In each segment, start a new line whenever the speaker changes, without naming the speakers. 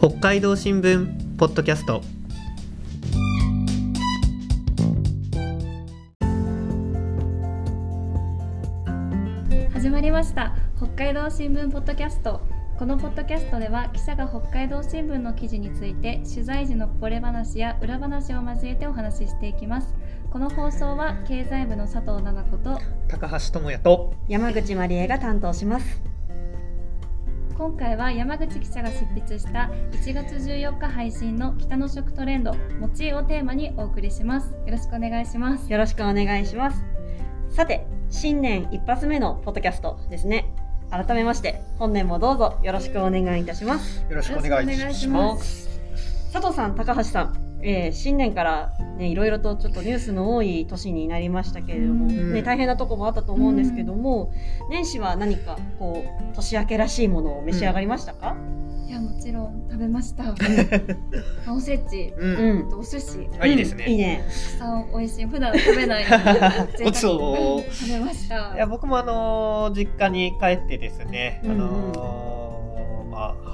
北海道新聞ポッドキャスト。
始まりました。北海道新聞ポッドキャスト。このポッドキャストでは記者が北海道新聞の記事について取材時のこぼれ話や裏話を交えてお話ししていきます。この放送は経済部の佐藤奈々子と
高橋智也と
山口まりえが担当します
今回は山口記者が執筆した1月14日配信の北の食トレンド餅をテーマにお送りします。よろしくお願いします。
よろしくお願いします。さて新年一発目のポッドキャストですね。改めまして本年もどうぞよろしくお願いいたします。
よろしくお願いします。
佐藤さん高橋さんえー、新年からねいろいろとちょっとニュースの多い年になりましたけれども、ね、大変なとこもあったと思うんですけども、年始は何かこう年明けらしいものを召し上がりましたか、
いやもちろん食べました。おせち、
うん、
お寿司。
あいいですね。
いいね。
たくさん美味しい。普段食べない。
ごちそう。
食べました。
いや僕もあの実家に帰ってですね、あのまあ、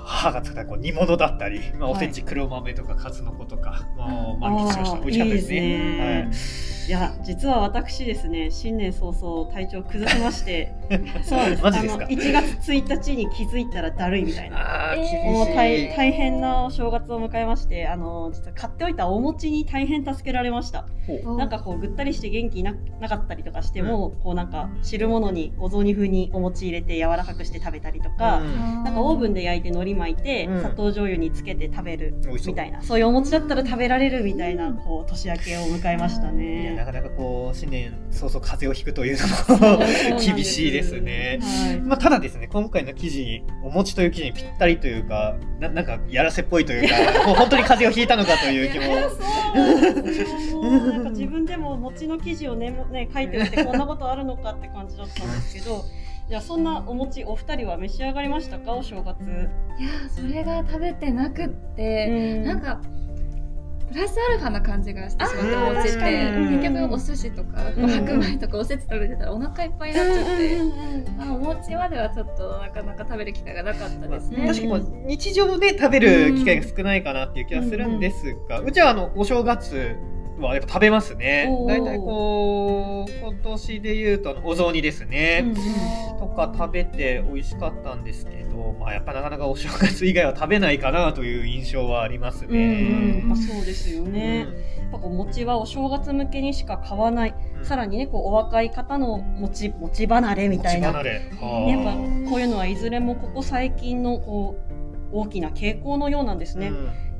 母が作ったこう煮物だったり、まあ、おせち黒豆とか数の子とか、もう満喫しました。美味しかったですね。いいすねはい
いや実は私ですね新年早々体調崩しまして
そうです。マジですか
？1月1日に気づいたらだるいみたいな。
あ、え
もう大大変なお正月を迎えましてあの実は買っておいたお餅に大変助けられました。なんかこうぐったりして元気ななかったりとかしても、うん、こうなんか汁物にお雑煮風にお餅入れて柔らかくして食べたりとか、うん、なんかオーブンで焼いて海苔巻いて、うん、砂糖醤油につけて食べるみたいな。そう。いうお餅だったら食べられるみたいなこう年明けを迎えましたね。
なかなかこう新年早々風邪をひくというのも 厳しいですね。はい、まあ、ただですね今回の記事お餅という記事にぴったりというかななんかやらせっぽいというか もう本当に風邪をひいたのかという気も。
なんか自分でも餅の記事をねね書いておいてこんなことあるのかって感じだったんですけど。じゃあそんなお餅お二人は召し上がりましたか？お正月い
やそれが食べてなくって、ん、なんかプラスアルファな感じがしてしまってお餅って。結局お寿司とか白米とかおせち食べてたらお腹いっぱいになっちゃって、まあ、お餅まではちょっとなかなか食べる機会がなかったですね。
確かに。日常で食べる機会が少ないかなっていう気がするんですが、うちはあのお正月はやっぱ食べますね。大体こう今年で言うとお雑煮ですね、うん、とか食べて美味しかったんですけど、まあやっぱなかなかお正月以外は食べないかなという印象はありますね。
うんうん、まあ、そうですよね。うん、やっぱ餅はお正月向けにしか買わない。さらにねこうお若い方の餅餅離れみたいな。やっぱこういうのはいずれもここ最近のこう大きな傾向のようなんですね。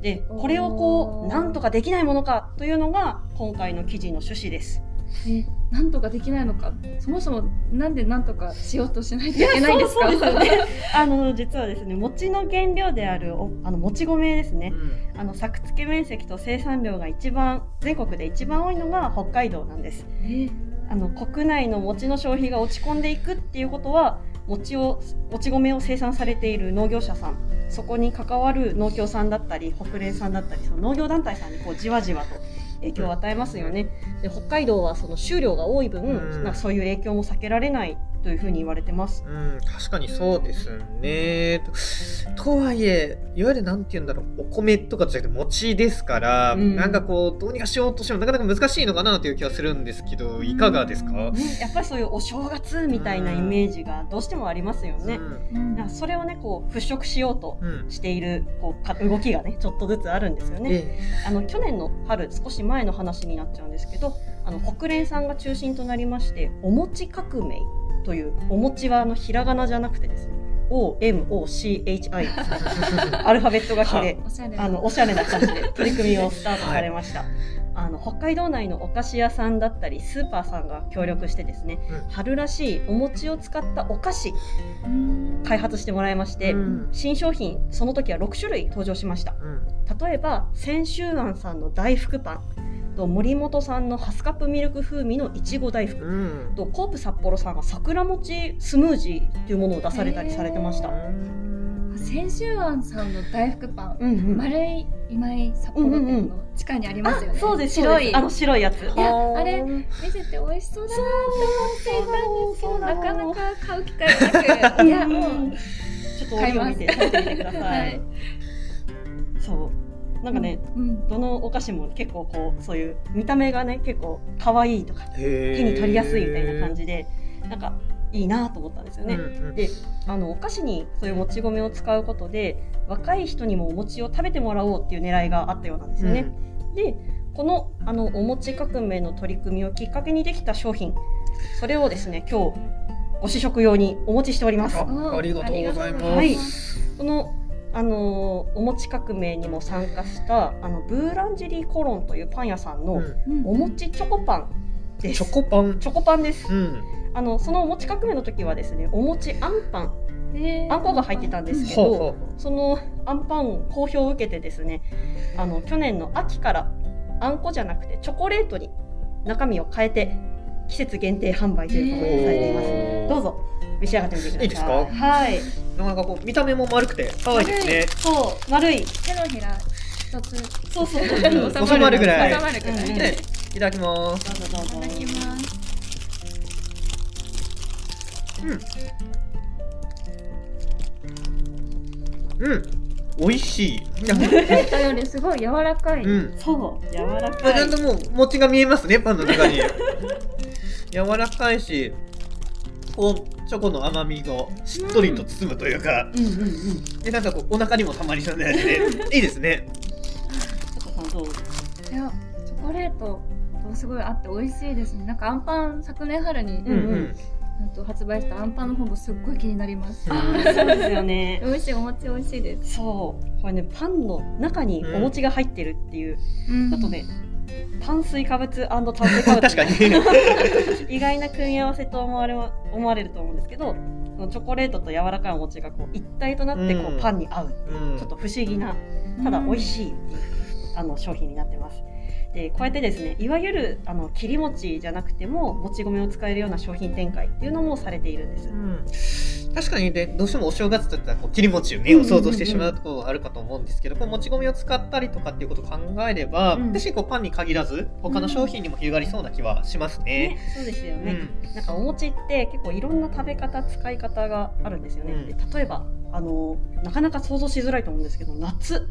でこれをこうなんとかできないものかというのが今回の記事の趣旨です。
えなんとかできないのか。そもそもなんでなんとかしようとしないといけないんですか？
あの実はですね餅の原料であるあのもち米ですね、うん、あの作付け面積と生産量が一番全国で一番多いのが北海道なんです。あの国内の餅の消費が落ち込んでいくっていうことは餅をもち米を生産されている農業者さんそこに関わる農協さんだったり北連さんだったりその農業団体さんにこうじわじわと影響を与えますよね。で北海道はその収量が多い分、うん、そういう影響も避けられないというふうに言われてます。
うん、確かにそうですね。とはいえ、いわゆるなんて言うんだろう、お米とかじゃなくて餅ですから、うん、なんかこう、どうにかしようとしてもなかなか難しいのかなという気はするんですけど、いかがですか、うん、やっ
ぱりそういうお正月みたいなイメージがどうしてもありますよね。うん、それをね、こう、払拭しようとしている、こう、動きがね、ちょっとずつあるんですよね。ええ、あの、去年の春、少し前の話になっちゃうんですけど、あの、国連さんが中心となりまして、お餅革命というお餅はあのひらがなじゃなくてですね OMOCHI アルファベット書きであのおしゃれな感じで取り組みをスタートされました。はい、あの北海道内のお菓子屋さんだったりスーパーさんが協力してですね、うん、春らしいお餅を使ったお菓子開発してもらいまして、うん、新商品その時は6種類登場しました、うん、例えば千秋庵さんの大福パンと森本さんのハスカップミルク風味のいちご大福、うん、とコープ札幌さんが桜餅スムージーというものを出されたりされてました。
千秋庵さんの大福パン、うんうん、丸い今井札幌店の地下にありますよね。うんうん、
そうです白い。あの白いやつ。い
やあれ見てて美味しそうだなって思っていたんですけどなかなか買う機会なく いやもう
ちょっと折を見て食べてみてください。はい。なんかね、うん、どのお菓子も結構こうそういう見た目がね結構可愛いとか手に取りやすいみたいな感じでなん。かいいなと思ったんですよね。うんうん、であのお菓子にそういうもち米を使うことで若い人にもお餅を食べてもらおうっていう狙いがあったようなんですよね。うん、でこのあのお餅革命の取り組みをきっかけにできた商品それをですね今日ご試食用にお持ちしております。
ありがとうございます。
はい、このあのお餅革命にも参加したあのブーランジェリーコロンというパン屋さんのお餅チョコパンです。
チョコパン。
チョコパンです。うん、あのそのお餅革命の時はですね、お餅あんパン。あんこが入ってたんですけど、そのあんパン好評を受けてですねあの去年の秋からあんこじゃなくてチョコレートに中身を変えて季節限定販売ということでされています。どうぞ召し上がってみてください。い
いですか？
はい。
なかなかこう見た目も丸くて可愛いですね。
そう、丸い。
手のひら一つ。
そうそう。
収まるぐらい。
収まるぐらい。
いただきます。
どうぞどうぞ。いただきます。
うん。うん。美味しい。
思ったよりすごい柔らかい。う
ん、そう、柔らかい。
ちゃんともう餅が見えますね、パンの中に。柔らかいし、こうチョコの甘みがしっとりと包むというか、うんうんうんうん、でなんかこうお腹にもたまりそうな味でいいですね。
いやチョコレートとすごいあって美味しいですね。なんかアンパン昨年春に、うんうんと発売したアンパンの方もすっごい気になります。
あそうですよね。
美味しいお餅美味しいです。
そう、これねパンの中にお餅が入ってるっていう、うん、ちょっとね炭水化物炭水化物
確かに
意外な組み合わせと思われ思われると思うんですけどチョコレートと柔らかいお餅がこう一体となってこう、パンに合うう、うん、ちょっと不思議なただ美味しいっていう、あの商品になってます。でこうやってですねいわゆるあの切り餅じゃなくてももち米を使えるような商品展開っていうのもされているんです。
うん確かにね、どうしてもお正月といったらこう切り餅をね、を想像してしまうところがあるかと思うんですけど、こうもち米を使ったりとかっていうことを考えれば、うん、私こうパンに限らず、他の商品にも広がりそうな気はしますね。
ねそうですよね、うん、なんかお餅って結構いろんな食べ方、使い方があるんですよね。うん、で例えば、あの、なかなか想像しづらいと思うんですけど、夏。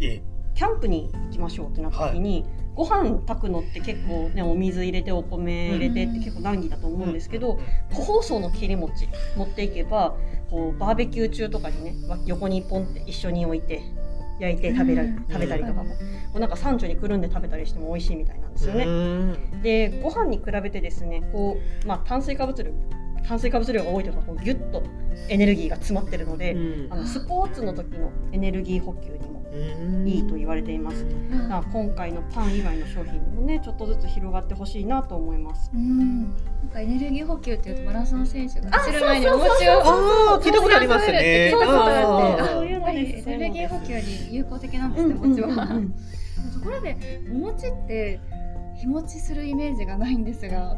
ええキャンプに行きましょうってなった時に、はい、ご飯炊くのって結構ねお水入れてお米入れてって結構難儀だと思うんですけど、個包装の切り餅持っていけばこうバーベキュー中とかにね横にポンって一緒に置いて焼いて食べられ、食べたりとかも、こうなんか山頂にくるんで食べたりしても美味しいみたいなんですよね。でご飯に比べてですねこう、まあ、炭水化物量炭水化物量が多いとかこうギュッとエネルギーが詰まってるので、うん、あのスポーツの時のエネルギー補給にもいいと言われています。だから今回のパン以外の商品にもねちょっとずつ広がってほしいなと思います。
なんかエネルギー補給っていうとマラソン選手が走る前にお餅を
あ聞いたことありますね。
そうそうそう。いうのエネルギー補給に有効的なんですね、餅は。ところでお餅って日持ちするイメージがないんですが。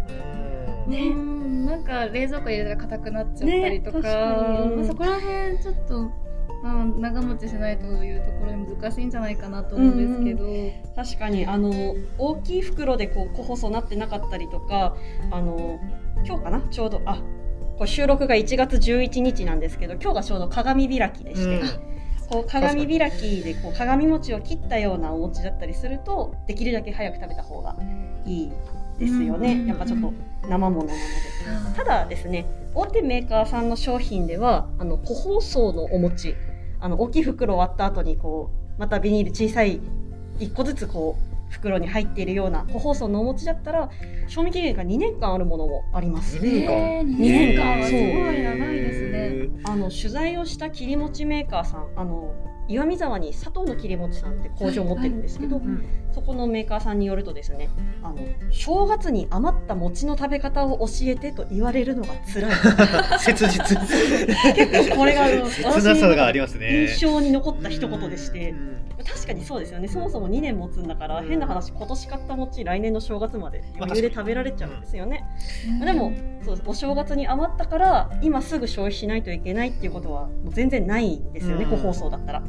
ね、なんか冷蔵庫入れたら硬くなっちゃったりとか,、まあ、そこら辺ちょっとまあ、長持ちしないというところに難しいんじゃないかなと思うんですけど、うんうん、
確かにあの大きい袋でこう個細なってなかったりとかあの今日かな？ちょうどあこれ収録が1月11日なんですけど今日がちょうど鏡開きでして。うん。こう鏡開きでこう鏡餅を切ったようなお餅だったりするとできるだけ早く食べた方がいいですよね、やっぱちょっと生ものなので。ただですね大手メーカーさんの商品ではあの個包装のお餅あの大きい袋を割った後にこうまたビニール小さい1個ずつこう袋に入っているような個包装のお餅だったら賞味期限が2年間あるものもあります。
2年間 ,2 年間はすごい長いですね。
あの取材をした切り餅メーカーさんあの岩見沢に佐藤の切り餅さんって工場を持ってるんですけど、そこのメーカーさんによるとですねあの正月に余った餅の食べ方を教えてと言われるのが辛い。
切実。
結構これが
切なさがありますね。
印象に残った一言でして、確かにそうですよね。そもそも2年持つんだから、変な話今年買った餅来年の正月まで余裕で食べられちゃうんですよね、でもそうお正月に余ったから今すぐ消費しないといけないっていうことはもう全然ないんですよね、個包装だったら。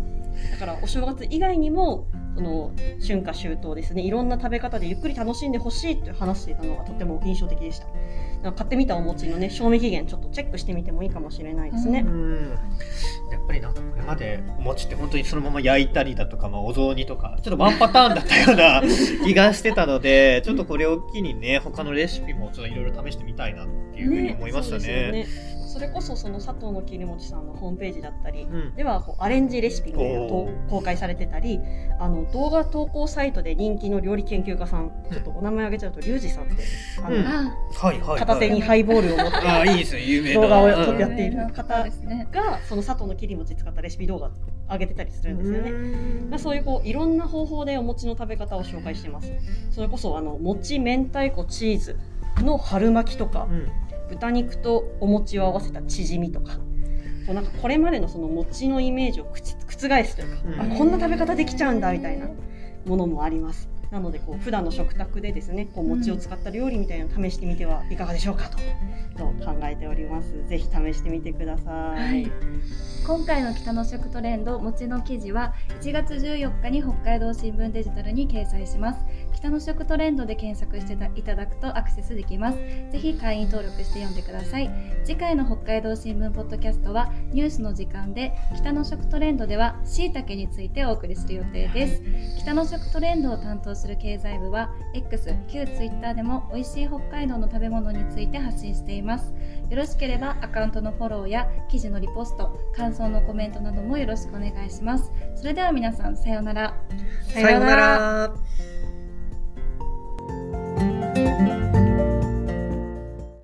だからお正月以外にもその春夏秋冬ですねいろんな食べ方でゆっくり楽しんでほしいって話していたのがとても印象的でした買ってみたお餅のね賞味期限ちょっとチェックしてみてもいいかもしれないですね。
やっぱりなんかこれまでお餅って本当にそのまま焼いたりだとか、まあ、お雑煮とかちょっとワンパターンだったような 気がしてたのでちょっとこれを機にね他のレシピもちょっといろいろ試してみたいなっていうふうに思いましたね。
ねそれこそその佐藤の切り餅さんのホームページだったり、うん、ではこうアレンジレシピみたいなと公開されてたりあの動画投稿サイトで人気の料理研究家さん、ちょっとお名前挙げちゃうとリュウジさんってあの、うん。はいはい、片手にハイボールを持って
あいいですね有名
動画を撮ってやっている方が、その佐藤の切り餅使ったレシピ動画上げてたりするんですよね。そういうこういろんな方法でお餅の食べ方を紹介してます。それこそあの餅明太子チーズの春巻きとか、うん豚肉とお餅を合わせたチヂミとかこうなんかこれまでのその餅のイメージを覆すというか、うん、あこんな食べ方できちゃうんだみたいなものもあります。なのでこう普段の食卓でですねこう餅を使った料理みたいなのを試してみてはいかがでしょうかとと考えております。ぜひ試してみてください。はい
今回の北の食トレンド餅の記事は1月14日に北海道新聞デジタルに掲載します北の食トレンドで検索していただくとアクセスできますぜひ会員登録して読んでください次回の北海道新聞ポッドキャストはニュースの時間で北の食トレンドでは椎茸についてお送りする予定です北の食トレンドを担当する経済部は X 旧 Twitter でも美味しい北海道の食べ物について発信していますよろしければアカウントのフォローや記事のリポスト感想のコメントなどもよろしくお願いします。それでは皆さん、さようなら。
さようなら。